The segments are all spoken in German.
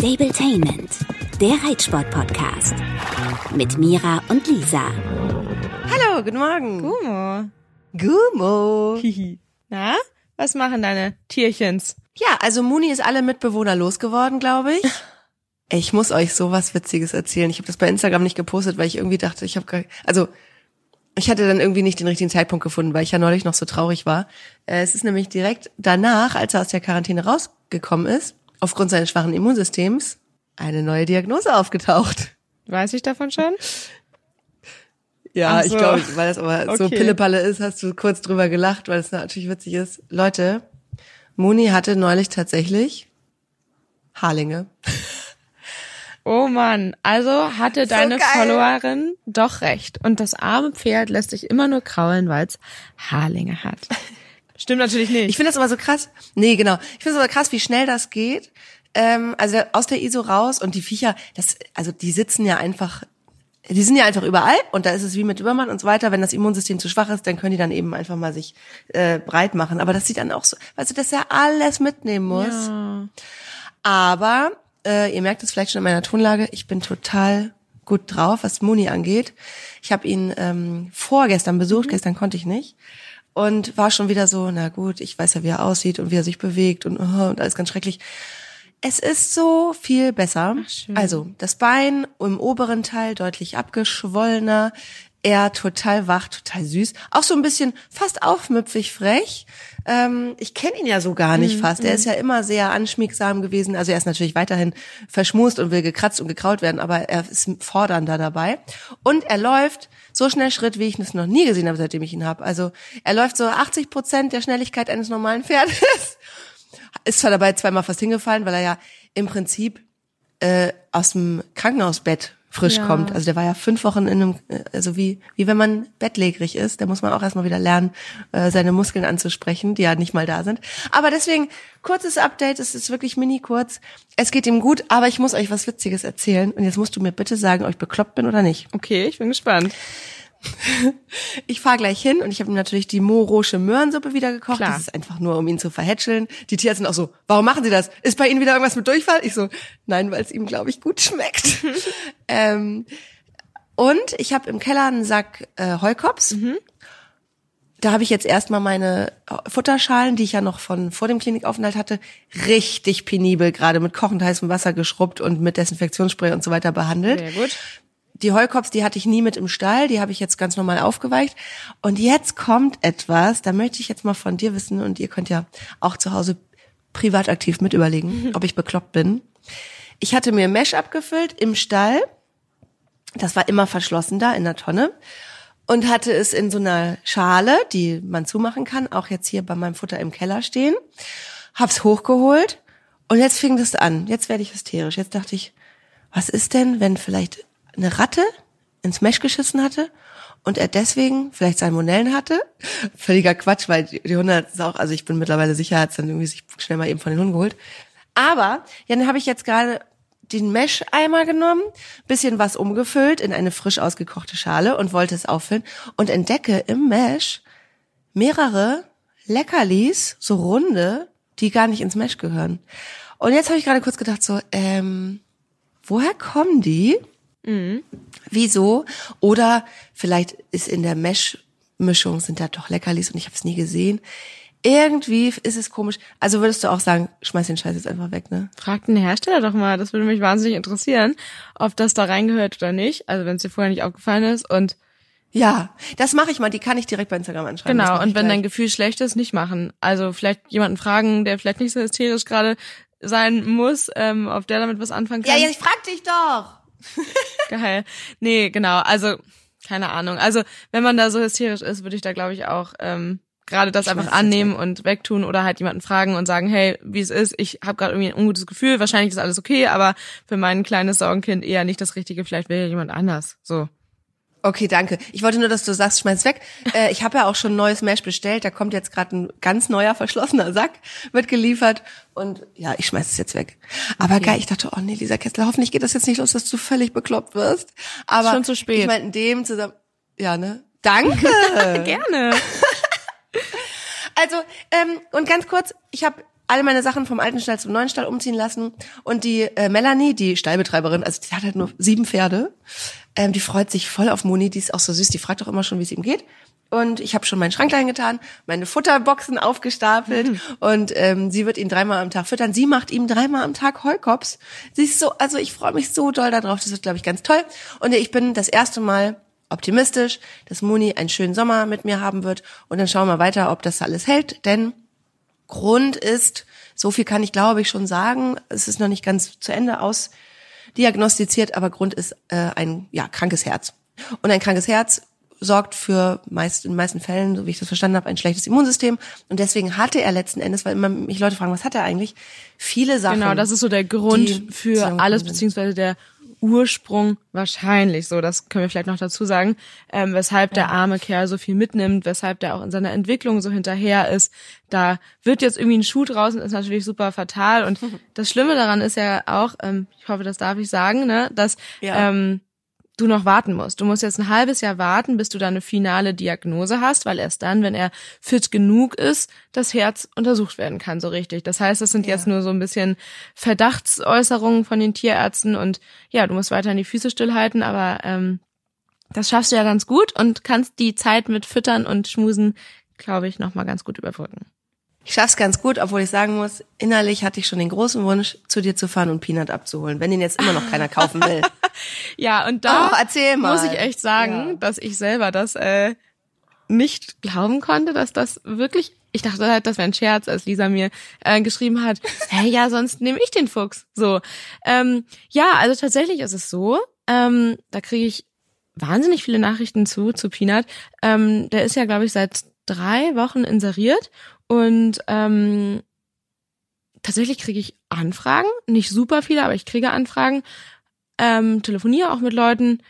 Stabletainment, der Reitsport-Podcast. Mit Mira und Lisa. Hallo, guten Morgen. Gumo. Gumo. Hihi. Na, was machen deine Tierchens? Ja, also Muni ist alle Mitbewohner losgeworden, glaube ich. Ich muss euch sowas Witziges erzählen. Ich habe das bei Instagram nicht gepostet, weil ich irgendwie dachte, ich habe gar, also ich hatte dann irgendwie nicht den richtigen Zeitpunkt gefunden, weil ich ja neulich noch so traurig war. Äh, Es ist nämlich direkt danach, als er aus der Quarantäne rausgekommen ist, aufgrund seines schwachen Immunsystems, eine neue Diagnose aufgetaucht. Weiß ich davon schon? Ja, Ach ich so. glaube, weil das aber so Okay. Pillepalle ist, hast du kurz drüber gelacht, weil es natürlich witzig ist. Leute, Moni hatte neulich tatsächlich Haarlinge. Oh Mann, also hatte deine geil. Followerin doch recht. Und das arme Pferd lässt sich immer nur kraulen, weil es Haarlinge hat. Stimmt natürlich nicht. Ich finde das aber so krass. Nee, genau. Ich finde es aber krass, wie schnell das geht. Ähm, also aus der ISO raus und die Viecher, das, also die sitzen ja einfach, die sind ja einfach überall und da ist es wie mit Übermann und so weiter. Wenn das Immunsystem zu schwach ist, dann können die dann eben einfach mal sich äh, breit machen. Aber das sieht dann auch so, weißt du, dass er alles mitnehmen muss. Ja. Aber äh, ihr merkt es vielleicht schon in meiner Tonlage, ich bin total gut drauf, was Moni angeht. Ich habe ihn ähm, vorgestern besucht, gestern konnte ich nicht. Und war schon wieder so, na gut, ich weiß ja, wie er aussieht und wie er sich bewegt und, oh, und alles ganz schrecklich. Es ist so viel besser. schön. also das Bein im oberen Teil deutlich abgeschwollener, er total wach, total süß, auch so ein bisschen fast aufmüpfig frech. Ähm, ich kenne ihn ja so gar nicht Mhm, fast. Er ist ja immer sehr anschmiegsam gewesen. Also er ist natürlich weiterhin verschmust und will gekratzt und gekraut werden, aber er ist fordernder dabei. Und er läuft so schnell Schritt, wie ich es noch nie gesehen habe, seitdem ich ihn habe. Also er läuft so 80 Prozent der Schnelligkeit eines normalen Pferdes. Ist zwar dabei zweimal fast hingefallen, weil er ja im Prinzip äh, aus dem Krankenhausbett frisch Ja. kommt. Also der war ja fünf Wochen in einem, äh, also wie, wie wenn man bettlägerig ist, da muss man auch erstmal wieder lernen, äh, seine Muskeln anzusprechen, die ja nicht mal da sind. Aber deswegen, kurzes Update, es ist wirklich mini kurz. Es geht ihm gut, aber ich muss euch was Witziges erzählen. Und jetzt musst du mir bitte sagen, ob ich bekloppt bin oder nicht. Okay, ich bin gespannt. Ich fahre gleich hin und ich habe ihm natürlich die morosche Möhrensuppe wieder gekocht. Klar. Das ist einfach nur, um ihn zu verhätscheln. Die Tierärzte sind auch so, warum machen Sie das? Ist bei Ihnen wieder irgendwas mit Durchfall? Ich so, nein, weil es ihm, glaube ich, gut schmeckt. ähm, und ich habe im Keller einen Sack äh, Heukops. Da habe ich jetzt erstmal meine Futterschalen, die ich ja noch von vor dem Klinikaufenthalt hatte, richtig penibel gerade mit kochend heißem Wasser geschrubbt und mit Desinfektionsspray und so weiter behandelt. Sehr gut. Die Heukops, die hatte ich nie mit im Stall, die habe ich jetzt ganz normal aufgeweicht. Und jetzt kommt etwas, da möchte ich jetzt mal von dir wissen und ihr könnt ja auch zu Hause privat aktiv mit überlegen, ob ich bekloppt bin. Ich hatte mir Mesh abgefüllt im Stall. Das war immer verschlossen da in der Tonne. Und hatte es in so einer Schale, die man zumachen kann, auch jetzt hier bei meinem Futter im Keller stehen. Hab's hochgeholt und jetzt fing das an. Jetzt werde ich hysterisch. Jetzt dachte ich, was ist denn, wenn vielleicht eine Ratte ins Mesh geschissen hatte und er deswegen vielleicht Salmonellen hatte? Völliger Quatsch, weil die Hunde ist auch, also ich bin mittlerweile sicher, hat dann irgendwie sich schnell mal eben von den Hunden geholt. Aber, ja, dann habe ich jetzt gerade den Mesh-Eimer genommen, bisschen was umgefüllt in eine frisch ausgekochte Schale und wollte es auffüllen und entdecke im Mesh mehrere Leckerlis, so runde, die gar nicht ins Mesh gehören. Und jetzt habe ich gerade kurz gedacht, so, ähm, woher kommen die? Wieso? Oder vielleicht ist in der Mesh-Mischung sind da doch Leckerlis und ich habe es nie gesehen. Irgendwie ist es komisch. Also würdest du auch sagen, schmeiß den Scheiß jetzt einfach weg, ne? Frag den Hersteller doch mal. Das würde mich wahnsinnig interessieren, ob das da reingehört oder nicht. Also wenn es dir vorher nicht aufgefallen ist. Und Ja, das mache ich mal. Die kann ich direkt bei Instagram anschreiben. Genau, und wenn dein gleich. Gefühl schlecht ist, nicht machen. Also vielleicht jemanden fragen, der vielleicht nicht so hysterisch gerade sein muss, ähm, ob der damit was anfangen kann. ja, ich frag dich doch. Geil. Nee, genau. Also, keine Ahnung. Also, wenn man da so hysterisch ist, würde ich da, glaube ich, auch ähm, gerade das Schmeiß einfach annehmen und wegtun oder halt jemanden fragen und sagen, hey, wie es ist, ich habe gerade irgendwie ein ungutes Gefühl, wahrscheinlich ist alles okay, aber für mein kleines Sorgenkind eher nicht das Richtige, vielleicht will ja jemand anders. So. Okay, danke. Ich wollte nur, dass du sagst, schmeiß weg. Äh, ich habe ja auch schon ein neues Mesh bestellt. Da kommt jetzt gerade ein ganz neuer verschlossener Sack, wird geliefert. Und ja, ich schmeiß es jetzt weg. Aber geil, ich dachte, oh nee, Lisa Kessler, hoffentlich geht das jetzt nicht los, dass du völlig bekloppt wirst. Aber schon zu spät. Ich meine, in dem zusammen. Ja, ne? Danke. Gerne. Also, ähm, und ganz kurz, ich habe alle meine Sachen vom alten Stall zum neuen Stall umziehen lassen. Und die äh, Melanie, die Stallbetreiberin, also die hat halt nur sieben Pferde, ähm, die freut sich voll auf Moni, die ist auch so süß, die fragt auch immer schon, wie es ihm geht. Und ich habe schon meinen Schrank getan, meine Futterboxen aufgestapelt Mhm. und ähm, sie wird ihn dreimal am Tag füttern. Sie macht ihm dreimal am Tag Heukops. Sie ist so, also ich freue mich so doll darauf. Das wird, glaube ich, ganz toll. Und ich bin das erste Mal optimistisch, dass Moni einen schönen Sommer mit mir haben wird. Und dann schauen wir weiter, ob das alles hält. Denn Grund ist, so viel kann ich glaube ich schon sagen, es ist noch nicht ganz zu Ende ausdiagnostiziert, aber Grund ist äh, ein ja, krankes Herz. Und ein krankes Herz sorgt für meist in den meisten Fällen, so wie ich das verstanden habe, ein schlechtes Immunsystem. Und deswegen hatte er letzten Endes, weil immer mich Leute fragen, was hat er eigentlich? Viele Sachen. Genau, das ist so der Grund für alles, beziehungsweise der Ursprung wahrscheinlich, so das können wir vielleicht noch dazu sagen, ähm, weshalb der arme Kerl so viel mitnimmt, weshalb der auch in seiner Entwicklung so hinterher ist. Da wird jetzt irgendwie ein Schuh draußen, ist natürlich super fatal. Und das Schlimme daran ist ja auch, ähm, ich hoffe, das darf ich sagen, ne, dass Ja. ähm, du noch warten musst. Du musst jetzt ein halbes Jahr warten, bis du da eine finale Diagnose hast, weil erst dann, wenn er fit genug ist, das Herz untersucht werden kann, so richtig. Das heißt, das sind Ja. jetzt nur so ein bisschen Verdachtsäußerungen von den Tierärzten und ja, du musst weiterhin die Füße stillhalten, aber ähm, das schaffst du ja ganz gut und kannst die Zeit mit Füttern und Schmusen, glaube ich, nochmal ganz gut überbrücken. Ich schaff's ganz gut, obwohl ich sagen muss, innerlich hatte ich schon den großen Wunsch, zu dir zu fahren und Peanut abzuholen, wenn den jetzt immer noch keiner kaufen will. Ja, und da Oh, muss ich echt sagen, Ja. dass ich selber das äh, nicht glauben konnte, dass das wirklich. Ich dachte halt, das wäre ein Scherz, als Lisa mir äh, geschrieben hat, hey, ja, sonst nehme ich den Fuchs. So, ähm, ja, also tatsächlich ist es so. Ähm, da kriege ich wahnsinnig viele Nachrichten zu zu Peanut. Ähm, der ist ja, glaube ich, seit drei Wochen inseriert und ähm, tatsächlich kriege ich Anfragen, nicht super viele, aber ich kriege Anfragen, ähm, telefoniere auch mit Leuten,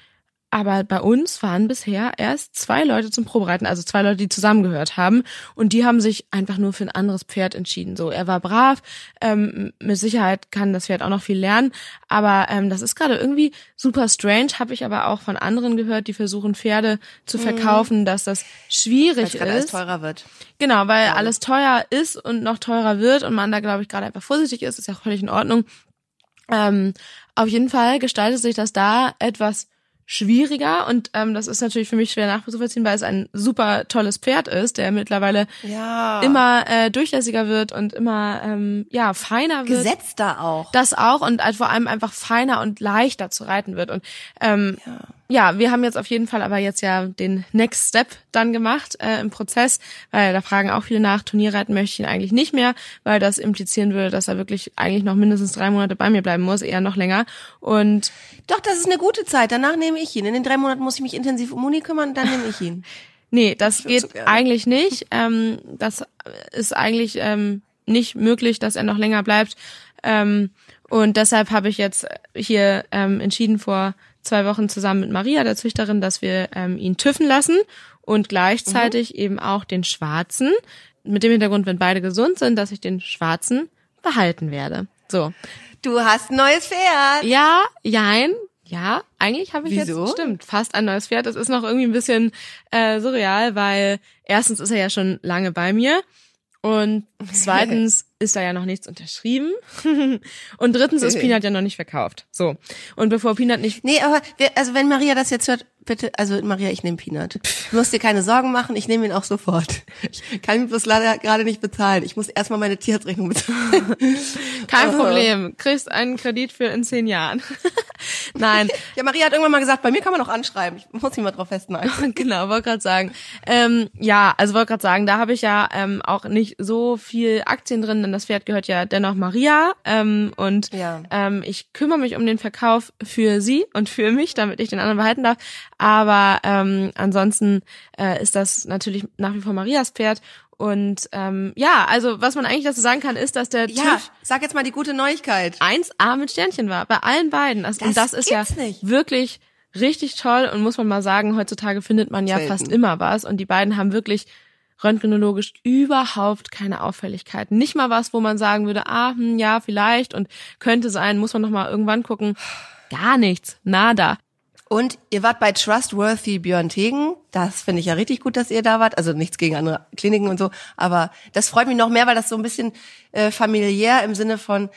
aber bei uns waren bisher erst zwei Leute zum Probereiten, also zwei Leute, die zusammengehört haben und die haben sich einfach nur für ein anderes Pferd entschieden. So, er war brav, ähm, mit Sicherheit kann das Pferd auch noch viel lernen, aber ähm, das ist gerade irgendwie super strange, habe ich aber auch von anderen gehört, die versuchen Pferde zu verkaufen, dass das Weil schwierig gerade alles ist. teurer wird. Genau, weil alles teuer ist und noch teurer wird und man da, glaube ich, gerade einfach vorsichtig ist, ist ja auch völlig in Ordnung. Ähm, auf jeden Fall gestaltet sich das da etwas schwieriger und ähm, das ist natürlich für mich schwer nachzuvollziehen, weil es ein super tolles Pferd ist, der mittlerweile Ja. immer äh, durchlässiger wird und immer ähm, ja feiner wird. gesetzter auch. Das auch und halt vor allem einfach feiner und leichter zu reiten wird. Und ähm, ja. Wir haben jetzt auf jeden Fall aber jetzt ja den Next Step dann gemacht äh, im Prozess, weil da fragen auch viele nach, Turnierreiten möchte ich ihn eigentlich nicht mehr, weil das implizieren würde, dass er wirklich eigentlich noch mindestens drei Monate bei mir bleiben muss, eher noch länger. Und Doch, das ist eine gute Zeit. Danach nehme ich ihn. In den drei Monaten muss ich mich intensiv um Moni kümmern, dann nehme ich ihn. Nee, das würd geht so eigentlich nicht. Ähm, das ist eigentlich ähm, nicht möglich, dass er noch länger bleibt. Ähm, und deshalb habe ich jetzt hier ähm, entschieden vor zwei Wochen zusammen mit Maria, der Züchterin, dass wir ähm, ihn tüffen lassen und gleichzeitig eben auch den Schwarzen. Mit dem Hintergrund, wenn beide gesund sind, dass ich den Schwarzen behalten werde. So. Du hast ein neues Pferd. Ja, jein. Ja, eigentlich habe ich Wieso? jetzt stimmt fast ein neues Pferd. Das ist noch irgendwie ein bisschen äh, surreal, weil erstens ist er ja schon lange bei mir und zweitens ist da ja noch nichts unterschrieben. Und drittens ist Peanut ja noch nicht verkauft. So. Und bevor Peanut nicht Nee, aber wir, also wenn Maria das jetzt hört, bitte, also Maria, ich nehme Peanut. Du musst dir keine Sorgen machen, ich nehme ihn auch sofort. Ich kann ihn bloß leider gerade nicht bezahlen. Ich muss erstmal meine Tierarztrechnung bezahlen. kein Oh. Problem, kriegst einen Kredit für in zehn Jahren. Nein, Ja, Maria hat irgendwann mal gesagt, bei mir kann man auch anschreiben. Ich muss mich mal drauf festnageln. genau, wollte gerade sagen. Ähm, ja, also wollte gerade sagen, da habe ich ja ähm, auch nicht so viel Aktien drin, denn das Pferd gehört ja dennoch Maria. Ähm, und Ja. ähm, ich kümmere mich um den Verkauf für sie und für mich, damit ich den anderen behalten darf. Aber ähm, ansonsten äh, ist das natürlich nach wie vor Marias Pferd. Und ähm, ja, also was man eigentlich dazu sagen kann, ist, dass der Ja, TÜV sag jetzt mal die gute Neuigkeit. 1A mit Sternchen war, bei allen beiden. Also, und Das das ist ja nicht. wirklich richtig toll und muss man mal sagen, heutzutage findet man ja Selten. fast immer was und die beiden haben wirklich röntgenologisch überhaupt keine Auffälligkeiten. Nicht mal was, wo man sagen würde, ah, hm, ja, vielleicht und könnte sein, muss man noch mal irgendwann gucken. Gar nichts, nada. Und ihr wart bei Trustworthy Björn Tegen. Das finde ich ja richtig gut, dass ihr da wart. Also nichts gegen andere Kliniken und so. Aber das freut mich noch mehr, weil das so ein bisschen äh, familiär im Sinne von,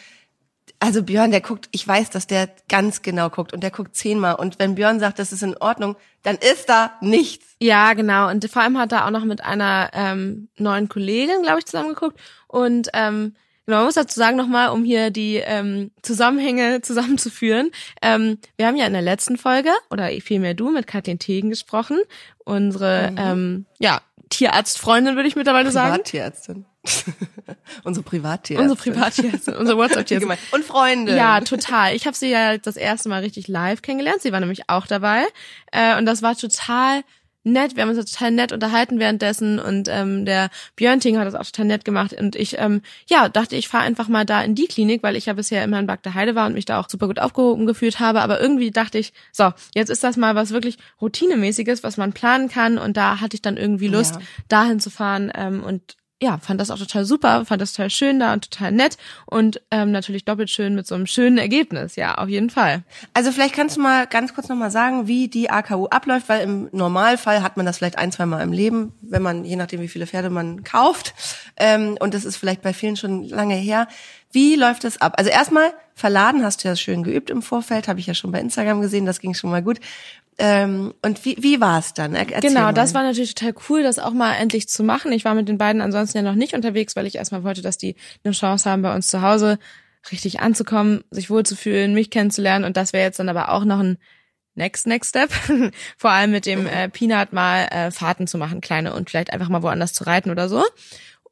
also Björn, der guckt, ich weiß, dass der ganz genau guckt und der guckt zehnmal. Und wenn Björn sagt, das ist in Ordnung, dann ist da nichts. Ja, genau. Und vor allem hat er auch noch mit einer ähm, neuen Kollegin, glaube ich, zusammengeguckt. Und ähm, Genau, man muss dazu sagen nochmal, um hier die ähm, Zusammenhänge zusammenzuführen. Ähm, wir haben ja in der letzten Folge, oder vielmehr du, mit Katrin Tegen gesprochen. Unsere mhm. ähm, ja, Tierarztfreundin, würde ich mittlerweile sagen. Privattierärztin. unsere Privattierärztin. Unsere Privattierärztin, unsere WhatsApp-Tierärztin. Und Freunde. Ja, total. Ich habe sie ja das erste Mal richtig live kennengelernt. Sie war nämlich auch dabei. Äh, und das war total nett. Wir haben uns total nett unterhalten währenddessen und ähm, der Björn Ting hat das auch total nett gemacht und ich ähm, ja dachte, ich fahre einfach mal da in die Klinik, weil ich ja bisher immer in Bagda Heide war und mich da auch super gut aufgehoben gefühlt habe. Aber irgendwie dachte ich, so jetzt ist das mal was wirklich routinemäßiges, was man planen kann und da hatte ich dann irgendwie Lust, ja. dahin zu fahren ähm, und ja, fand das auch total super, fand das total schön da und total nett und ähm, natürlich doppelt schön mit so einem schönen Ergebnis, ja, auf jeden Fall. Also vielleicht kannst du mal ganz kurz nochmal sagen, wie die AKU abläuft, weil im Normalfall hat man das vielleicht ein, zwei Mal im Leben, wenn man, je nachdem wie viele Pferde man kauft, ähm, und das ist vielleicht bei vielen schon lange her. Wie läuft es ab? Also erstmal, verladen hast du ja schön geübt im Vorfeld, habe ich ja schon bei Instagram gesehen, das ging schon mal gut. Ähm, und wie, wie war es dann? Erzähl genau, mal. das war natürlich total cool, das auch mal endlich zu machen. Ich war mit den beiden ansonsten ja noch nicht unterwegs, weil ich erstmal wollte, dass die eine Chance haben, bei uns zu Hause richtig anzukommen, sich wohlzufühlen, mich kennenzulernen. Und das wäre jetzt dann aber auch noch ein Next, Next Step. Vor allem mit dem äh, Peanut mal äh, Fahrten zu machen, kleine und vielleicht einfach mal woanders zu reiten oder so.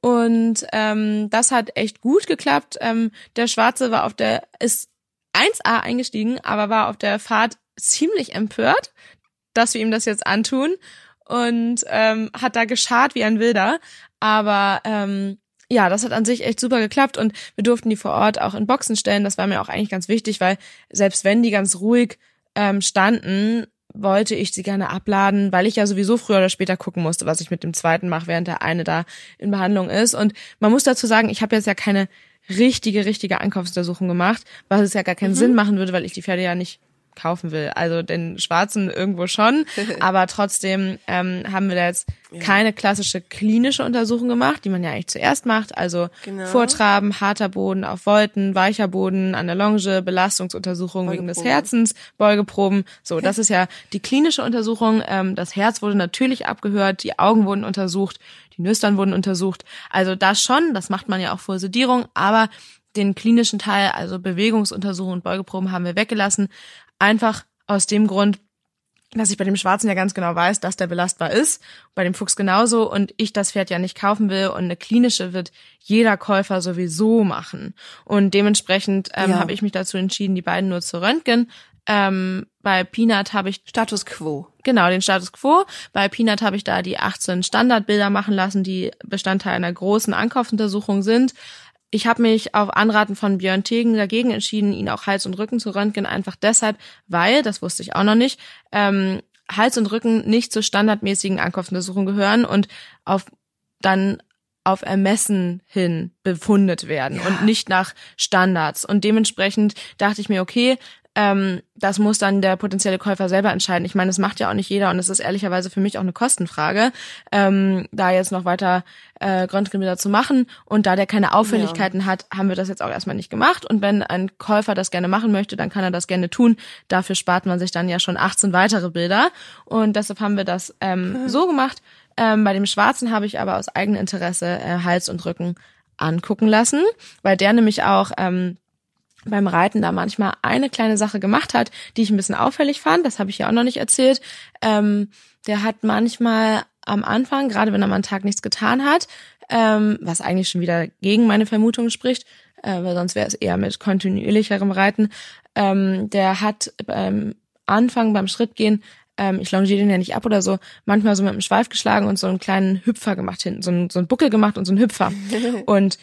Und ähm, das hat echt gut geklappt. Ähm, der Schwarze war auf der, ist 1A eingestiegen, aber war auf der Fahrt ziemlich empört, dass wir ihm das jetzt antun und ähm, hat da geschart wie ein Wilder. Aber ähm, ja, das hat an sich echt super geklappt und wir durften die vor Ort auch in Boxen stellen. Das war mir auch eigentlich ganz wichtig, weil selbst wenn die ganz ruhig ähm, standen, wollte ich sie gerne abladen, weil ich ja sowieso früher oder später gucken musste, was ich mit dem zweiten mache, während der eine da in Behandlung ist. Und man muss dazu sagen, ich habe jetzt ja keine richtige, richtige Ankaufsuntersuchung gemacht, was es ja gar keinen mhm. Sinn machen würde, weil ich die Pferde ja nicht kaufen will. Also den schwarzen irgendwo schon, aber trotzdem ähm, haben wir da jetzt ja. keine klassische klinische Untersuchung gemacht, die man ja eigentlich zuerst macht. Also genau. Vortraben, harter Boden auf Wolten, weicher Boden an der Longe, Belastungsuntersuchung wegen des Herzens, Beugeproben. So, das ist ja die klinische Untersuchung. Ähm, das Herz wurde natürlich abgehört, die Augen wurden untersucht, die Nüstern wurden untersucht. Also das schon, das macht man ja auch vor Sedierung, aber den klinischen Teil, also Bewegungsuntersuchungen und Beugeproben haben wir weggelassen, Einfach aus dem Grund, dass ich bei dem Schwarzen ja ganz genau weiß, dass der belastbar ist, bei dem Fuchs genauso und ich das Pferd ja nicht kaufen will und eine klinische wird jeder Käufer sowieso machen. Und dementsprechend ähm, ja. habe ich mich dazu entschieden, die beiden nur zu röntgen. Ähm, bei Peanut habe ich Status Quo. Genau, den Status Quo. Bei Peanut habe ich da die 18 Standardbilder machen lassen, die Bestandteil einer großen Ankaufsuntersuchung sind. Ich habe mich auf Anraten von Björn Tegen dagegen entschieden, ihn auch Hals und Rücken zu röntgen, einfach deshalb, weil, das wusste ich auch noch nicht, ähm, Hals und Rücken nicht zur standardmäßigen Ankaufsuntersuchung gehören und auf dann auf Ermessen hin befundet werden ja. und nicht nach Standards. Und dementsprechend dachte ich mir, okay, ähm, das muss dann der potenzielle Käufer selber entscheiden. Ich meine, das macht ja auch nicht jeder und es ist ehrlicherweise für mich auch eine Kostenfrage, ähm, da jetzt noch weiter äh, Röntgenbilder zu machen. Und da der keine Auffälligkeiten ja. hat, haben wir das jetzt auch erstmal nicht gemacht. Und wenn ein Käufer das gerne machen möchte, dann kann er das gerne tun. Dafür spart man sich dann ja schon 18 weitere Bilder. Und deshalb haben wir das ähm, mhm. so gemacht. Ähm, bei dem Schwarzen habe ich aber aus eigenem Interesse äh, Hals und Rücken angucken lassen, weil der nämlich auch ähm, beim Reiten da manchmal eine kleine Sache gemacht hat, die ich ein bisschen auffällig fand. Das habe ich ja auch noch nicht erzählt. Ähm, der hat manchmal am Anfang, gerade wenn er mal einen Tag nichts getan hat, ähm, was eigentlich schon wieder gegen meine Vermutung spricht, äh, weil sonst wäre es eher mit kontinuierlicherem Reiten, ähm, der hat beim Anfang, beim Schrittgehen, ähm, ich longiere den ja nicht ab oder so, manchmal so mit dem Schweif geschlagen und so einen kleinen Hüpfer gemacht hinten, so einen, so einen Buckel gemacht und so einen Hüpfer. und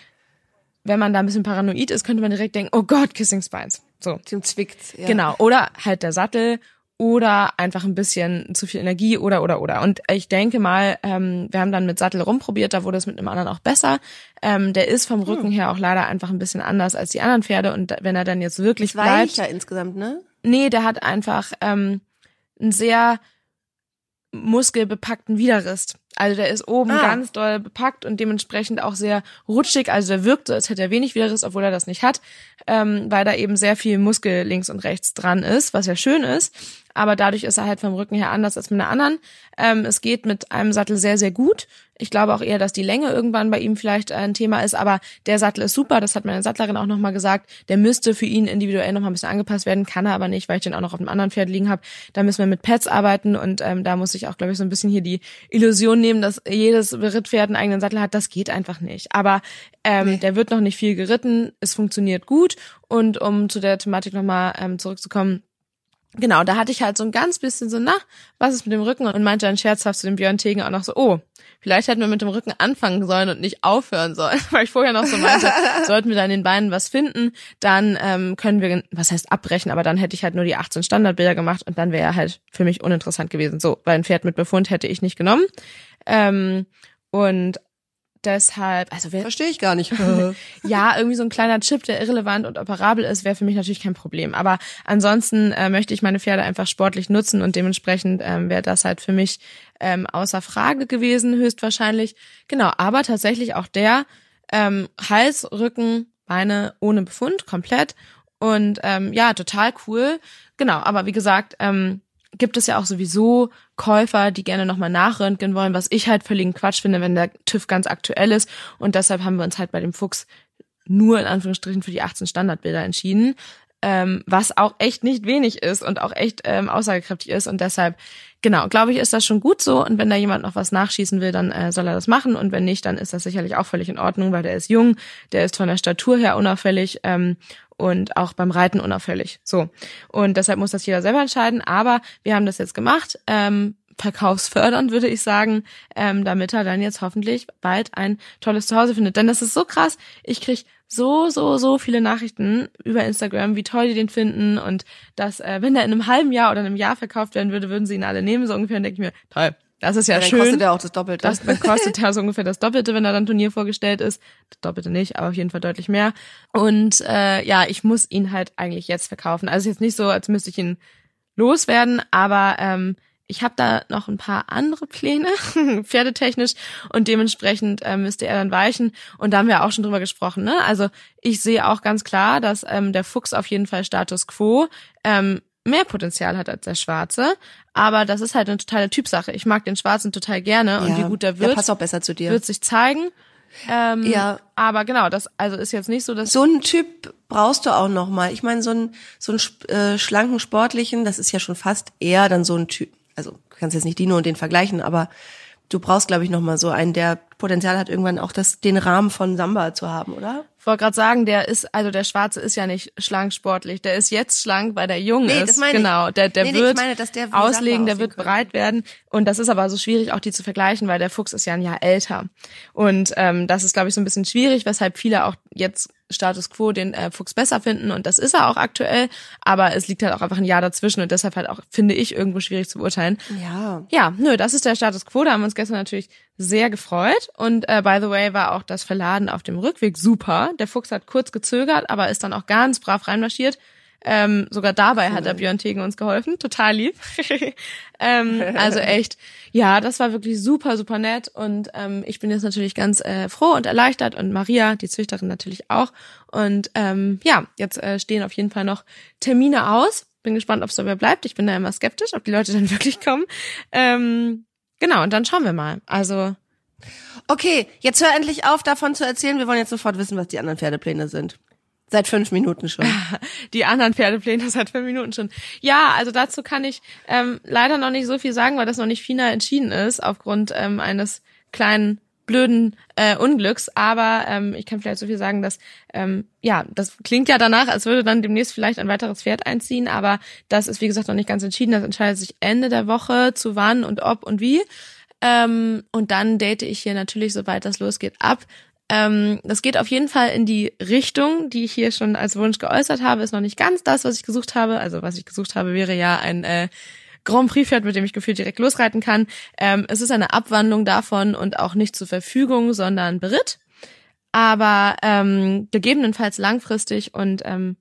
wenn man da ein bisschen paranoid ist, könnte man direkt denken, oh Gott, Kissing Spines. So. Dem zwickt. Ja. Genau. Oder halt der Sattel oder einfach ein bisschen zu viel Energie oder oder oder. Und ich denke mal, ähm, wir haben dann mit Sattel rumprobiert, da wurde es mit einem anderen auch besser. Ähm, der ist vom Rücken hm. her auch leider einfach ein bisschen anders als die anderen Pferde. Und wenn er dann jetzt wirklich ist bleibt. Weicher insgesamt, ne? Nee, der hat einfach ähm, einen sehr muskelbepackten Widerrist. Also der ist oben Ah. ganz doll bepackt und dementsprechend auch sehr rutschig. Also der wirkt so, als hätte er wenig Widerriss, obwohl er das nicht hat, ähm, weil da eben sehr viel Muskel links und rechts dran ist, was ja schön ist. Aber dadurch ist er halt vom Rücken her anders als mit einer anderen. Ähm, es geht mit einem Sattel sehr, sehr gut. Ich glaube auch eher, dass die Länge irgendwann bei ihm vielleicht ein Thema ist, aber der Sattel ist super, das hat meine Sattlerin auch nochmal gesagt. Der müsste für ihn individuell nochmal ein bisschen angepasst werden, kann er aber nicht, weil ich den auch noch auf einem anderen Pferd liegen habe. Da müssen wir mit Pads arbeiten und ähm, da muss ich auch, glaube ich, so ein bisschen hier die Illusion nehmen, dass jedes Rittpferd einen eigenen Sattel hat. Das geht einfach nicht. Aber ähm, der wird noch nicht viel geritten, es funktioniert gut und um zu der Thematik nochmal ähm, zurückzukommen, Genau, da hatte ich halt so ein ganz bisschen so, na, was ist mit dem Rücken? Und meinte dann scherzhaft zu dem Björn Tegen auch noch so, oh, vielleicht hätten wir mit dem Rücken anfangen sollen und nicht aufhören sollen. Weil ich vorher noch so meinte, sollten wir da in den Beinen was finden, dann ähm, können wir, was heißt abbrechen, aber dann hätte ich halt nur die 18 Standardbilder gemacht und dann wäre er halt für mich uninteressant gewesen. So, weil ein Pferd mit Befund hätte ich nicht genommen. Ähm, und deshalb, also wer, Verstehe ich gar nicht. ja, irgendwie so ein kleiner Chip, der irrelevant und operabel ist, wäre für mich natürlich kein Problem. Aber ansonsten äh, möchte ich meine Pferde einfach sportlich nutzen und dementsprechend ähm, wäre das halt für mich ähm, außer Frage gewesen, höchstwahrscheinlich. Genau, aber tatsächlich auch der ähm, Hals, Rücken, Beine ohne Befund, komplett. Und ähm, ja, total cool. Genau, aber wie gesagt, ähm, gibt es ja auch sowieso Käufer, die gerne nochmal nachröntgen wollen, was ich halt völligen Quatsch finde, wenn der TÜV ganz aktuell ist. Und deshalb haben wir uns halt bei dem Fuchs nur in Anführungsstrichen für die 18 Standardbilder entschieden, ähm, was auch echt nicht wenig ist und auch echt ähm, aussagekräftig ist. Und deshalb, genau, glaube ich, ist das schon gut so. Und wenn da jemand noch was nachschießen will, dann äh, soll er das machen. Und wenn nicht, dann ist das sicherlich auch völlig in Ordnung, weil der ist jung, der ist von der Statur her unauffällig. Ähm, und auch beim Reiten unauffällig. So. Und deshalb muss das jeder selber entscheiden. Aber wir haben das jetzt gemacht. Ähm, verkaufsfördernd, würde ich sagen, ähm, damit er dann jetzt hoffentlich bald ein tolles Zuhause findet. Denn das ist so krass. Ich krieg so, so, so viele Nachrichten über Instagram, wie toll die den finden und dass, äh, wenn der in einem halben Jahr oder einem Jahr verkauft werden würde, würden sie ihn alle nehmen, so ungefähr. Und denke ich mir, toll, das ist ja, Ja, dann schön. kostet er auch das Doppelte. Das kostet ja so ungefähr das Doppelte, wenn er dann Turnier vorgestellt ist. Das Doppelte nicht, aber auf jeden Fall deutlich mehr. Und äh, ja, ich muss ihn halt eigentlich jetzt verkaufen. Also ist jetzt nicht so, als müsste ich ihn loswerden, aber ähm, ich habe da noch ein paar andere Pläne, pferdetechnisch, und dementsprechend äh, müsste er dann weichen. Und da haben wir auch schon drüber gesprochen. Ne? Also ich sehe auch ganz klar, dass ähm, der Fuchs auf jeden Fall Status quo ähm, mehr Potenzial hat als der Schwarze. Aber das ist halt eine totale Typsache. Ich mag den Schwarzen total gerne und Ja, wie gut der der wird, passt auch besser zu dir. wird sich zeigen. Ähm, Ja. Aber genau, das also ist jetzt nicht so, dass so einen Typ brauchst du auch noch mal. Ich meine, so einen so einen äh, schlanken sportlichen, das ist ja schon fast eher dann so ein Typ. Also du kannst jetzt nicht Dino und den vergleichen, aber du brauchst, glaube ich, noch mal so einen, der Potenzial hat, irgendwann auch das den Rahmen von Samba zu haben, oder? Ich wollte gerade sagen, der ist, also der Schwarze ist ja nicht schlank sportlich. Der ist jetzt schlank, weil der jung Nee, ist. das meine genau, der, der Nee, nee, ich wird meine, dass der auslegen, der wird könnte. breit werden. Und das ist aber so schwierig, auch die zu vergleichen, weil der Fuchs ist ja ein Jahr älter. Und ähm, das ist, glaube ich, so ein bisschen schwierig, weshalb viele auch jetzt Status Quo den äh, Fuchs besser finden. Und das ist er auch aktuell. Aber es liegt halt auch einfach ein Jahr dazwischen und deshalb halt auch, finde ich, irgendwo schwierig zu beurteilen. Ja. Ja, nö, das ist der Status quo. Da haben wir uns gestern natürlich sehr gefreut. Und äh, by the way war auch das Verladen auf dem Rückweg super. Der Fuchs hat kurz gezögert, aber ist dann auch ganz brav reinmarschiert. Ähm, sogar dabei hat der Björn Tegen uns geholfen. Total lieb. ähm, also echt, ja, das war wirklich super, super nett. Und ähm, ich bin jetzt natürlich ganz äh, froh und erleichtert. Und Maria, die Züchterin, natürlich auch. Und ähm, ja, jetzt äh, stehen auf jeden Fall noch Termine aus. Bin gespannt, ob es dabei bleibt. Ich bin da immer skeptisch, ob die Leute dann wirklich kommen. Ähm, genau, und dann schauen wir mal. Also, Okay, jetzt hör endlich auf, davon zu erzählen. Wir wollen jetzt sofort wissen, was die anderen Pferdepläne sind. Seit fünf Minuten schon. die anderen Pferdepläne seit fünf Minuten schon. Ja, also dazu kann ich ähm, leider noch nicht so viel sagen, weil das noch nicht final entschieden ist, aufgrund ähm, eines kleinen blöden äh, Unglücks, aber ähm, ich kann vielleicht so viel sagen, dass ähm, ja, das klingt ja danach, als würde dann demnächst vielleicht ein weiteres Pferd einziehen, aber das ist wie gesagt noch nicht ganz entschieden. Das entscheidet sich Ende der Woche zu wann und ob und wie. Ähm, und dann date ich hier natürlich, sobald das losgeht, ab. Ähm, das geht auf jeden Fall in die Richtung, die ich hier schon als Wunsch geäußert habe. Ist noch nicht ganz das, was ich gesucht habe. Also was ich gesucht habe, wäre ja ein äh, Grand Prix Pferd, mit dem ich gefühlt direkt losreiten kann. Ähm, es ist eine Abwandlung davon und auch nicht zur Verfügung, sondern Beritt. Aber ähm, gegebenenfalls langfristig und ähm,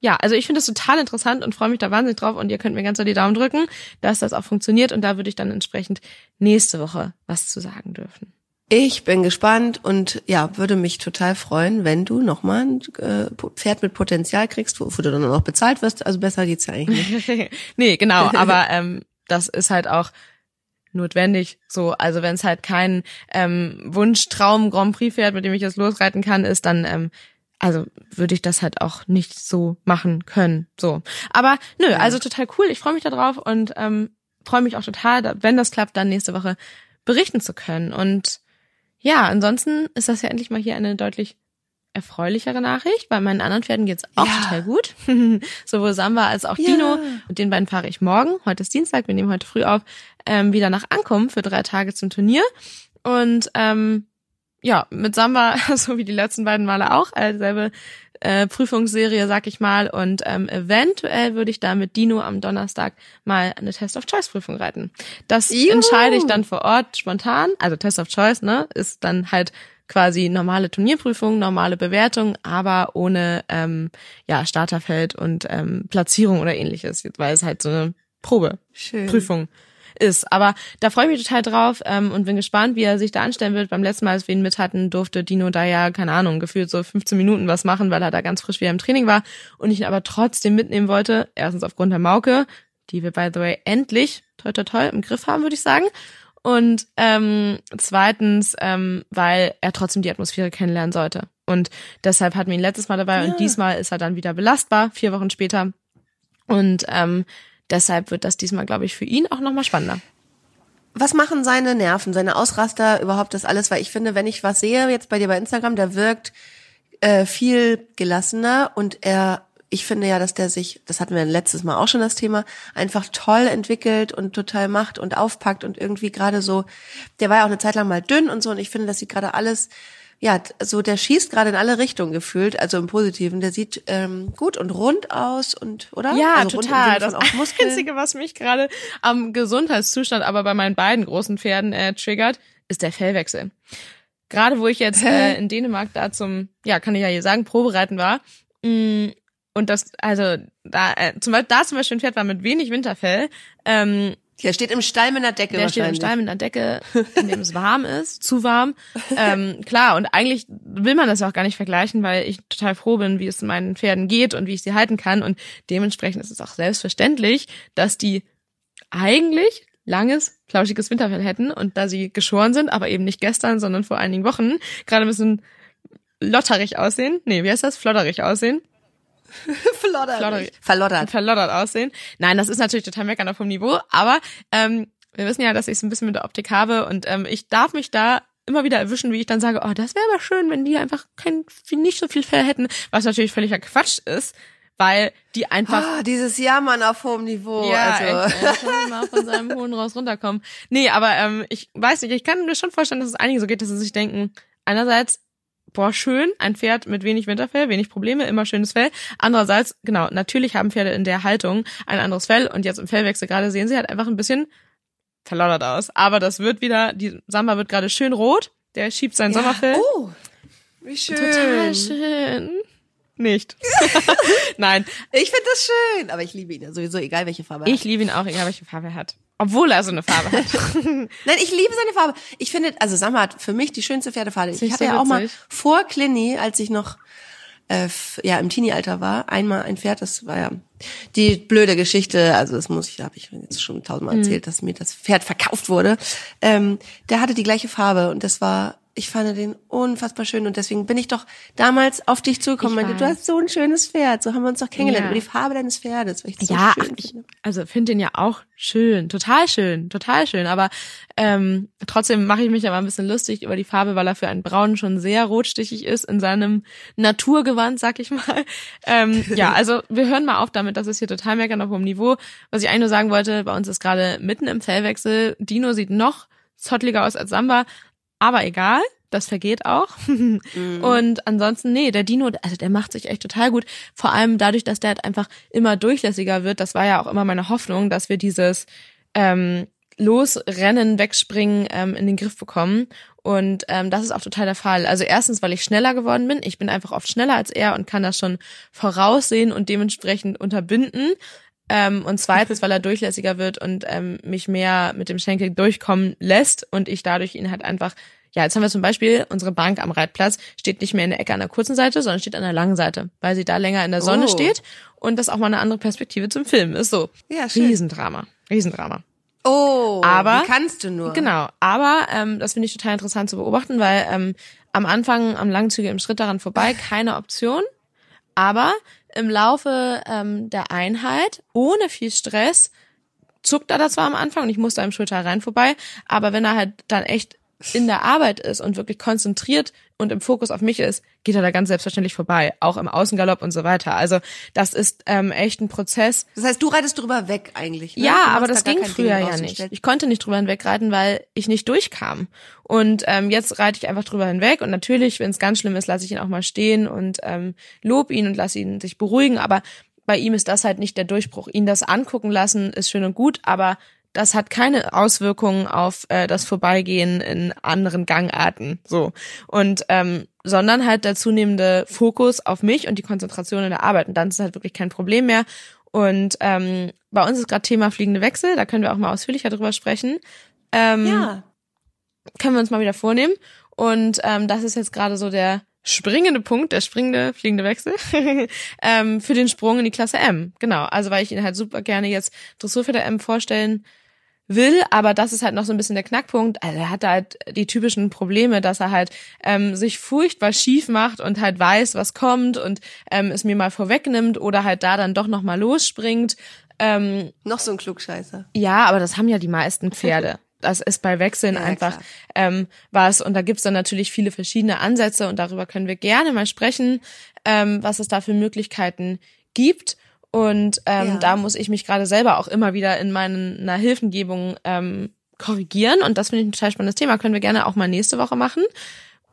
ja, also ich finde das total interessant und freue mich da wahnsinnig drauf und ihr könnt mir ganz so die Daumen drücken, dass das auch funktioniert und da würde ich dann entsprechend nächste Woche was zu sagen dürfen. Ich bin gespannt und ja, würde mich total freuen, wenn du nochmal ein äh, Pferd mit Potenzial kriegst, wofür du dann auch bezahlt wirst. Also besser geht's ja eigentlich nicht. nee, genau, aber ähm, das ist halt auch notwendig. So, also wenn es halt kein ähm, Wunsch, Traum, Grand Prix Pferd, mit dem ich jetzt losreiten kann, ist, dann ähm, also würde ich das halt auch nicht so machen können. So, aber nö, also total cool. Ich freue mich darauf und ähm, freue mich auch total, wenn das klappt, dann nächste Woche berichten zu können. Und ja, ansonsten ist das ja endlich mal hier eine deutlich erfreulichere Nachricht. Bei meinen anderen Pferden geht's auch ja. total gut. Sowohl Samba als auch ja. Dino. Mit den beiden fahre ich morgen. Heute ist Dienstag, wir nehmen heute früh auf, ähm, wieder nach Ankommen für drei Tage zum Turnier. Und ähm, ja, mit Samba, so wie die letzten beiden Male auch, äh, selbe äh, Prüfungsserie, sag ich mal. Und ähm, eventuell würde ich da mit Dino am Donnerstag mal eine Test of Choice Prüfung reiten. Das Juhu. entscheide ich dann vor Ort spontan. Also Test of Choice, ne, ist dann halt quasi normale Turnierprüfung, normale Bewertung, aber ohne ähm, ja Starterfeld und ähm, Platzierung oder ähnliches, weil es halt so eine Probeprüfung ist. Aber da freue ich mich total drauf ähm, und bin gespannt, wie er sich da anstellen wird. Beim letzten Mal, als wir ihn mit hatten, durfte Dino da ja, keine Ahnung, gefühlt so 15 Minuten was machen, weil er da ganz frisch wieder im Training war und ich ihn aber trotzdem mitnehmen wollte. Erstens aufgrund der Mauke, die wir, by the way, endlich, toi toi toi, im Griff haben, würde ich sagen. Und ähm, zweitens, ähm, weil er trotzdem die Atmosphäre kennenlernen sollte. Und deshalb hatten wir ihn letztes Mal dabei ja. und diesmal ist er dann wieder belastbar, vier Wochen später. Und ähm, Deshalb wird das diesmal, glaube ich, für ihn auch nochmal spannender. Was machen seine Nerven, seine Ausraster, überhaupt das alles? Weil ich finde, wenn ich was sehe jetzt bei dir bei Instagram, der wirkt äh, viel gelassener und er ich finde ja, dass der sich, das hatten wir letztes Mal auch schon das Thema, einfach toll entwickelt und total macht und aufpackt und irgendwie gerade so, der war ja auch eine Zeit lang mal dünn und so und ich finde, dass sie gerade alles ja, so der schießt gerade in alle Richtungen gefühlt, also im Positiven. Der sieht ähm, gut und rund aus und oder? Ja, also total. Das Einzige, was mich gerade am Gesundheitszustand aber bei meinen beiden großen Pferden äh, triggert, ist der Fellwechsel. Gerade wo ich jetzt äh, in Dänemark da zum, ja, kann ich ja hier sagen, Probereiten war. Mh, mm, und das, also da, äh, zum Beispiel, da zum Beispiel ein Pferd war mit wenig Winterfell. Ähm, der steht im Stall mit einer Decke Der steht im Stall mit einer Decke, in dem es warm ist, zu warm. Ähm, klar, und eigentlich will man das auch gar nicht vergleichen, weil ich total froh bin, wie es meinen Pferden geht und wie ich sie halten kann. Und dementsprechend ist es auch selbstverständlich, dass die eigentlich langes, flauschiges Winterfell hätten und da sie geschoren sind, aber eben nicht gestern, sondern vor einigen Wochen, gerade ein bisschen lotterig aussehen. Nee, wie heißt das? Flotterig aussehen. Floddert. Verloddert. Verloddert aussehen. Nein, das ist natürlich total meckern auf dem Niveau, aber ähm, wir wissen ja, dass ich es ein bisschen mit der Optik habe und ähm, ich darf mich da immer wieder erwischen, wie ich dann sage, oh, das wäre aber schön, wenn die einfach kein, nicht so viel Fell hätten, was natürlich völliger Quatsch ist, weil die einfach oh, dieses Jammern auf hohem Niveau. Ja, also. echt, äh, mal von seinem hohen raus runterkommen. Nee, aber ähm, ich weiß nicht, ich kann mir schon vorstellen, dass es einigen so geht, dass sie sich denken, einerseits boah, schön, ein Pferd mit wenig Winterfell, wenig Probleme, immer schönes Fell. Andererseits, genau, natürlich haben Pferde in der Haltung ein anderes Fell und jetzt im Fellwechsel gerade sehen sie halt einfach ein bisschen verloddert aus. Aber das wird wieder, die Samba wird gerade schön rot, der schiebt sein ja. Sommerfell. Oh, wie schön. Total schön. Nicht. Nein. Ich finde das schön, aber ich liebe ihn ja sowieso, egal welche Farbe er hat. Ich liebe ihn auch, egal welche Farbe er hat. Obwohl er so eine Farbe hat. Nein, ich liebe seine Farbe. Ich finde, also Samba hat für mich die schönste Pferdefarbe. Ich hatte so ja auch mal vor Clini, als ich noch äh, ja im Teenie-Alter war, einmal ein Pferd, das war ja die blöde Geschichte, also das muss ich, habe ich jetzt schon tausendmal mhm. erzählt, dass mir das Pferd verkauft wurde. Ähm, der hatte die gleiche Farbe und das war ich fand den unfassbar schön und deswegen bin ich doch damals auf dich zugekommen. Meinte, du hast so ein schönes Pferd, so haben wir uns doch kennengelernt ja. über die Farbe deines Pferdes. Weil ich das ja, so schön ich, also finde den ja auch schön, total schön, total schön. Aber ähm, trotzdem mache ich mich ja mal ein bisschen lustig über die Farbe, weil er für einen Braun schon sehr rotstichig ist in seinem Naturgewand, sag ich mal. Ähm, ja, also wir hören mal auf damit, das ist hier total meckern auf hohem Niveau. Was ich eigentlich nur sagen wollte, bei uns ist gerade mitten im Fellwechsel. Dino sieht noch zottliger aus als Samba, aber egal, das vergeht auch. mhm. Und ansonsten, nee, der Dino, also der macht sich echt total gut. Vor allem dadurch, dass der halt einfach immer durchlässiger wird. Das war ja auch immer meine Hoffnung, dass wir dieses ähm, Losrennen, Wegspringen ähm, in den Griff bekommen. Und ähm, das ist auch total der Fall. Also erstens, weil ich schneller geworden bin. Ich bin einfach oft schneller als er und kann das schon voraussehen und dementsprechend unterbinden. Ähm, und zweitens, weil er durchlässiger wird und ähm, mich mehr mit dem Schenkel durchkommen lässt und ich dadurch ihn halt einfach ja, jetzt haben wir zum Beispiel unsere Bank am Reitplatz, steht nicht mehr in der Ecke an der kurzen Seite, sondern steht an der langen Seite, weil sie da länger in der Sonne Oh. steht und das auch mal eine andere Perspektive zum Filmen ist. So, Ja, schön. Riesendrama, Riesendrama. Oh, Aber- wie kannst du nur? Genau, aber ähm, das finde ich total interessant zu beobachten, weil ähm, am Anfang am Langzüge im Schritt daran vorbei keine Option, aber im Laufe ähm, der Einheit ohne viel Stress zuckt er das zwar am Anfang und ich musste am Schulter rein vorbei, aber wenn er halt dann echt in der Arbeit ist und wirklich konzentriert und im Fokus auf mich ist, geht er da ganz selbstverständlich vorbei, auch im Außengalopp und so weiter. Also das ist ähm, echt ein Prozess, Das heißt, du reitest drüber weg eigentlich. Ne? ja, Du aber da das gar ging früher ja nicht. Ich konnte nicht drüber hinwegreiten, weil ich nicht durchkam. Und ähm, jetzt reite ich einfach drüber hinweg. Und natürlich, wenn es ganz schlimm ist, lasse ich ihn auch mal stehen und ähm, lob ihn und lasse ihn sich beruhigen. Aber bei ihm ist das halt nicht der Durchbruch. Ihn das angucken lassen ist schön und gut, aber das hat keine Auswirkungen auf äh, das Vorbeigehen in anderen Gangarten. So. Und ähm, sondern halt der zunehmende Fokus auf mich und die Konzentration in der Arbeit. Und dann ist es halt wirklich kein Problem mehr. Und ähm, bei uns ist gerade Thema fliegende Wechsel, da können wir auch mal ausführlicher drüber sprechen. Ähm, Ja. Können wir uns mal wieder vornehmen. Und ähm, das ist jetzt gerade so der springende Punkt, der springende, fliegende Wechsel ähm, für den Sprung in die Klasse M. Genau, also weil ich ihn halt super gerne jetzt Dressurpferde M vorstellen will, aber das ist halt noch so ein bisschen der Knackpunkt. Also er hat halt die typischen Probleme, dass er halt ähm, sich furchtbar schief macht und halt weiß, was kommt und ähm, es mir mal vorwegnimmt oder halt da dann doch noch mal losspringt. Ähm, Noch so ein Klugscheißer. ja, aber das haben ja die meisten Pferde. Das ist bei Wechseln Ja, einfach klar. ähm, was. Und da gibt's dann natürlich viele verschiedene Ansätze und darüber können wir gerne mal sprechen, ähm, was es da für Möglichkeiten gibt. Und ähm, Ja. da muss ich mich gerade selber auch immer wieder in meiner Hilfengebung ähm, korrigieren. Und das finde ich ein total spannendes Thema. Können wir gerne auch mal nächste Woche machen.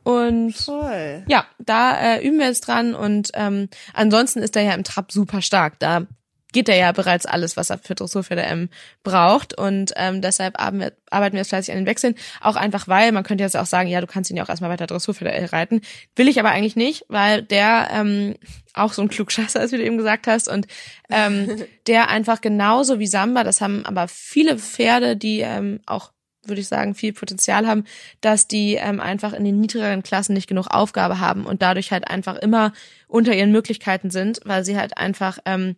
Und Voll. ja, da äh, üben wir jetzt dran und ähm, ansonsten ist er ja im Trab super stark. Da geht er ja bereits alles, was er für Dressurpferde M braucht und ähm, deshalb arbeiten wir, jetzt fleißig an den Wechseln. Auch einfach, weil man könnte jetzt auch sagen, ja, du kannst ihn ja auch erstmal weiter Dressurpferde L reiten. Will ich aber eigentlich nicht, weil der ähm, auch so ein Klugscheißer ist, wie du eben gesagt hast und ähm, der einfach genauso wie Samba, das haben aber viele Pferde, die ähm, auch würde ich sagen, viel Potenzial haben, dass die ähm, einfach in den niedrigeren Klassen nicht genug Aufgabe haben und dadurch halt einfach immer unter ihren Möglichkeiten sind, weil sie halt einfach ähm,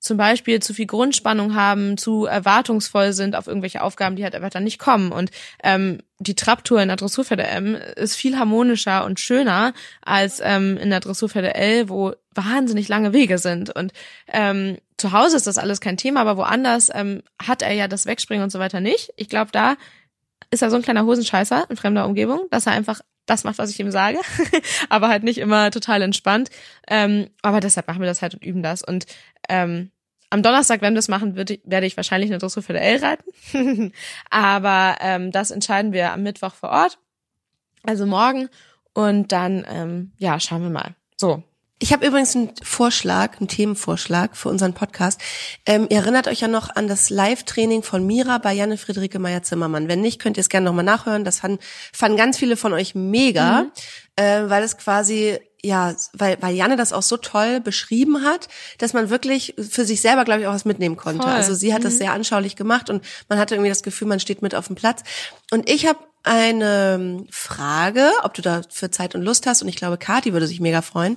zum Beispiel zu viel Grundspannung haben, zu erwartungsvoll sind auf irgendwelche Aufgaben, die halt einfach dann nicht kommen. Und ähm, die Trabtour in der Dressurpferde M ist viel harmonischer und schöner als ähm, in der Dressurpferde L, wo wahnsinnig lange Wege sind. Und ähm, zu Hause ist das alles kein Thema, aber woanders ähm, hat er ja das Wegspringen und so weiter nicht. Ich glaube, da ist er so ein kleiner Hosenscheißer in fremder Umgebung, dass er einfach das macht, was ich ihm sage, aber halt nicht immer total entspannt. Ähm, aber deshalb machen wir das halt und üben das. Und ähm, am Donnerstag, wenn wir das machen, ich, werde ich wahrscheinlich eine Dressur für der L reiten. aber ähm, das entscheiden wir am Mittwoch vor Ort, also morgen. Und dann, ähm, ja, schauen wir mal. So, Ich habe übrigens einen Vorschlag, einen Themenvorschlag für unseren Podcast. Ähm, ihr erinnert euch ja noch an das Live-Training von Mira bei Janne Friederike Meyer-Zimmermann. Wenn nicht, könnt ihr es gerne nochmal nachhören. Das fanden, fanden ganz viele von euch mega, äh, weil es quasi ja, weil, weil Janne das auch so toll beschrieben hat, dass man wirklich für sich selber, glaube ich, auch was mitnehmen konnte. Voll. Also sie hat das sehr anschaulich gemacht und man hatte irgendwie das Gefühl, man steht mit auf dem Platz. Und ich habe eine Frage, ob du dafür Zeit und Lust hast, und ich glaube, Kati würde sich mega freuen,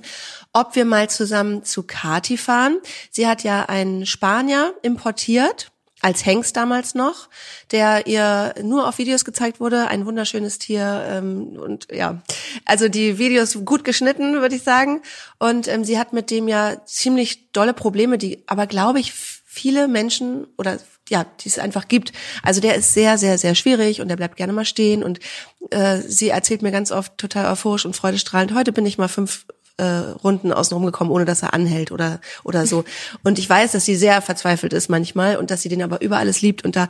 ob wir mal zusammen zu Kati fahren. Sie hat ja einen Spanier importiert, als Hengst damals noch, der ihr nur auf Videos gezeigt wurde, ein wunderschönes Tier ähm, und ja, also die Videos gut geschnitten, würde ich sagen. Und ähm, sie hat mit dem ja ziemlich dolle Probleme, die aber glaube ich viele Menschen oder ja, die es einfach gibt. Also der ist sehr, sehr, sehr schwierig und der bleibt gerne mal stehen und äh, sie erzählt mir ganz oft total euphorisch und freudestrahlend, heute bin ich mal fünf äh, Runden außen rumgekommen, ohne dass er anhält oder oder so. Und ich weiß, dass sie sehr verzweifelt ist manchmal und dass sie den aber über alles liebt und da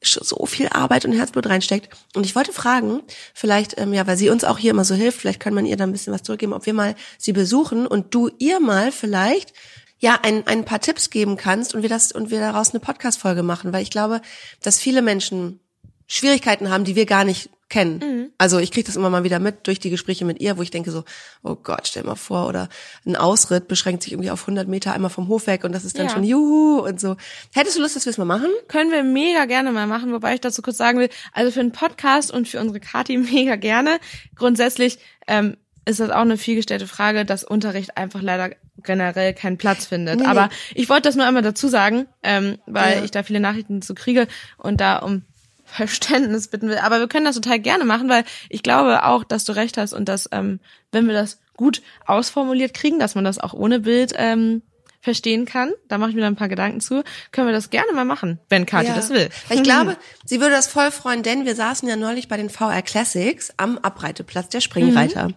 so viel Arbeit und Herzblut reinsteckt. Und ich wollte fragen, vielleicht, ähm, ja, weil sie uns auch hier immer so hilft, vielleicht kann man ihr da ein bisschen was zurückgeben, ob wir mal sie besuchen und du ihr mal vielleicht ja ein, ein paar Tipps geben kannst und wir das und wir daraus eine Podcast-Folge machen, weil ich glaube, dass viele Menschen Schwierigkeiten haben, die wir gar nicht kennen. Mhm. Also ich kriege das immer mal wieder mit durch die Gespräche mit ihr, wo ich denke so, oh Gott, stell mal vor, oder ein Ausritt beschränkt sich irgendwie auf 100 Meter einmal vom Hof weg und das ist dann Ja. schon juhu und so. Hättest du Lust, dass wir es mal machen? Können wir mega gerne mal machen, wobei ich dazu kurz sagen will, also für einen Podcast und für unsere Kati mega gerne. Grundsätzlich ähm, ist das auch eine vielgestellte Frage, dass Unterricht einfach leider generell keinen Platz findet. Nee, nee. Aber ich wollte das nur einmal dazu sagen, ähm, weil Ja. ich da viele Nachrichten zu kriege und da um Verständnis bitten will. Aber wir können das total gerne machen, weil ich glaube auch, dass du recht hast und dass, ähm, wenn wir das gut ausformuliert kriegen, dass man das auch ohne Bild ähm, verstehen kann, da mache ich mir dann ein paar Gedanken zu, können wir das gerne mal machen, wenn Kathi Ja. das will. Weil ich glaube, sie würde das voll freuen, denn wir saßen ja neulich bei den VR Classics am Abreiteplatz der Springreiter.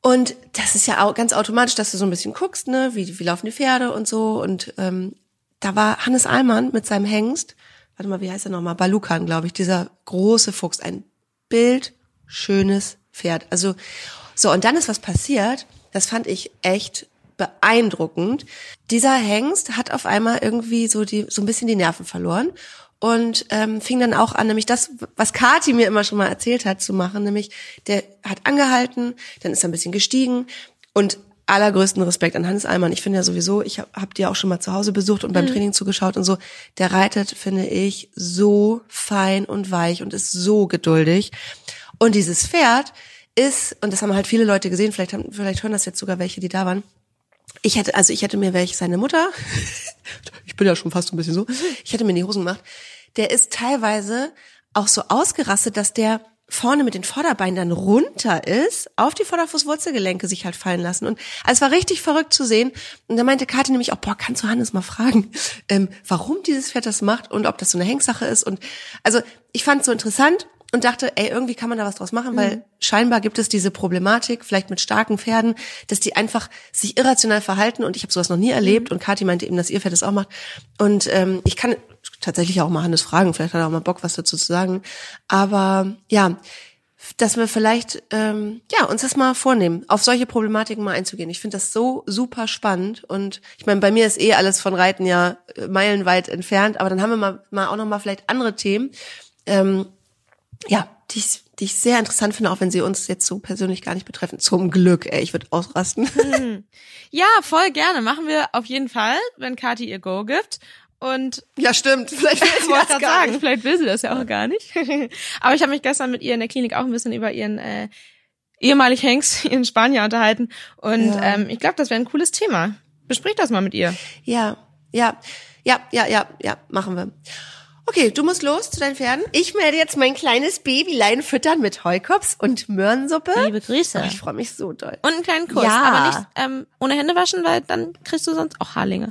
Und das ist ja auch ganz automatisch, dass du so ein bisschen guckst, ne, wie, wie laufen die Pferde und so. Und ähm, da war Hannes Allmann mit seinem Hengst, warte mal, wie heißt er nochmal? Balukan, glaube ich, dieser große Fuchs, ein bildschönes Pferd. Also so, und dann ist was passiert, das fand ich echt beeindruckend. Dieser Hengst hat auf einmal irgendwie so die so ein bisschen die Nerven verloren und ähm, fing dann auch an, nämlich das, was Kati mir immer schon mal erzählt hat, zu machen, nämlich der hat angehalten, dann ist er ein bisschen gestiegen und allergrößten Respekt an Hannes Allmann. Ich finde ja sowieso, ich habe hab die auch schon mal zu Hause besucht und beim Training zugeschaut und so. Der reitet, finde ich, so fein und weich und ist so geduldig. Und dieses Pferd ist, und das haben halt viele Leute gesehen, vielleicht haben, vielleicht hören das jetzt sogar welche, die da waren. Ich hätte, also ich hätte mir welche seine Mutter, ich bin ja schon fast ein bisschen so, ich hätte mir in die Hosen gemacht. Der ist teilweise auch so ausgerastet, dass der vorne mit den Vorderbeinen dann runter ist, auf die Vorderfußwurzelgelenke sich halt fallen lassen. Und also es war richtig verrückt zu sehen. Und da meinte Kathi nämlich auch, boah, kannst du Hannes mal fragen, ähm, warum dieses Pferd das macht und ob das so eine Hengsache ist. Und also ich fand es so interessant und dachte, ey, irgendwie kann man da was draus machen, weil scheinbar gibt es diese Problematik, vielleicht mit starken Pferden, dass die einfach sich irrational verhalten und ich habe sowas noch nie erlebt und Kathi meinte eben, dass ihr Pferd das auch macht und ähm, ich kann tatsächlich auch mal Hannes fragen, vielleicht hat er auch mal Bock, was dazu zu sagen, aber ja, dass wir vielleicht ähm, ja uns das mal vornehmen, auf solche Problematiken mal einzugehen. Ich finde das so super spannend und ich meine, bei mir ist eh alles von Reiten ja äh, meilenweit entfernt, aber dann haben wir mal, mal auch noch mal vielleicht andere Themen. Ähm, ja, die ich, die ich sehr interessant finde, auch wenn sie uns jetzt so persönlich gar nicht betreffen. Zum Glück, ey, ich würde ausrasten. Ja, voll gerne. Machen wir auf jeden Fall, wenn Kathi ihr Go gibt. Und ja, stimmt. Vielleicht will ich wollte gerade sagen, vielleicht will sie das ja auch gar nicht. Aber ich habe mich gestern mit ihr in der Klinik auch ein bisschen über ihren äh, ehemalig Hengst, ihren Spanier unterhalten. Und Ja. ähm, ich glaube, das wäre ein cooles Thema. Besprich das mal mit ihr. Ja, ja, ja, ja, ja, ja, machen wir. Okay, du musst los zu deinen Pferden. Ich werde jetzt mein kleines Babylein füttern mit Heukops und Möhrensuppe. Liebe Grüße. Oh, ich freue mich so doll. Und einen kleinen Kuss, Ja. aber nicht ähm, ohne Hände waschen, weil dann kriegst du sonst auch Haarlinge.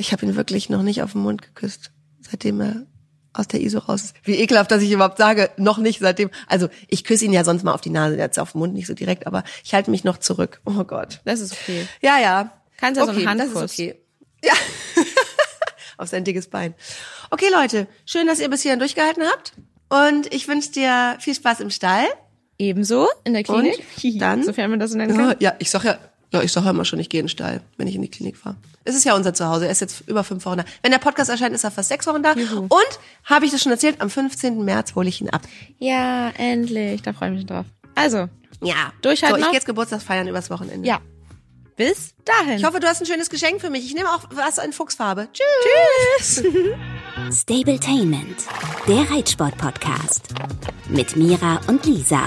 Ich habe ihn wirklich noch nicht auf den Mund geküsst, seitdem er aus der ISO raus ist. Wie ekelhaft, dass ich überhaupt sage, noch nicht seitdem. Also ich küsse ihn ja sonst mal auf die Nase, jetzt auf den Mund nicht so direkt, aber ich halte mich noch zurück. Oh Gott. Das ist okay. Ja, ja. Kannst ja so einen okay, das Handkuss. ist okay. Ja. auf sein dickes Bein. Okay, Leute, schön, dass ihr bis hierhin durchgehalten habt. Und ich wünsche dir viel Spaß im Stall. Ebenso in der Klinik. Und dann? Sofern man das so nennen kann. ja, ich sag ja, ja, ich sag ja immer schon, ich gehe in den Stall, wenn ich in die Klinik fahre. Es ist ja unser Zuhause. Er ist jetzt über fünf Wochen da. Wenn der Podcast erscheint, ist er fast sechs Wochen da. Und habe ich das schon erzählt? Am 15. März hole ich ihn ab. Ja, endlich. Da freue ich mich drauf. Also, Ja. Durchhalten So, ich gehe jetzt Geburtstag feiern übers Wochenende. ja. Bis dahin. Ich hoffe, du hast ein schönes Geschenk für mich. Ich nehme auch was in Fuchsfarbe. Tschüss. Tschüss. Stabletainment, der Reitsport-Podcast. Mit Mira und Lisa.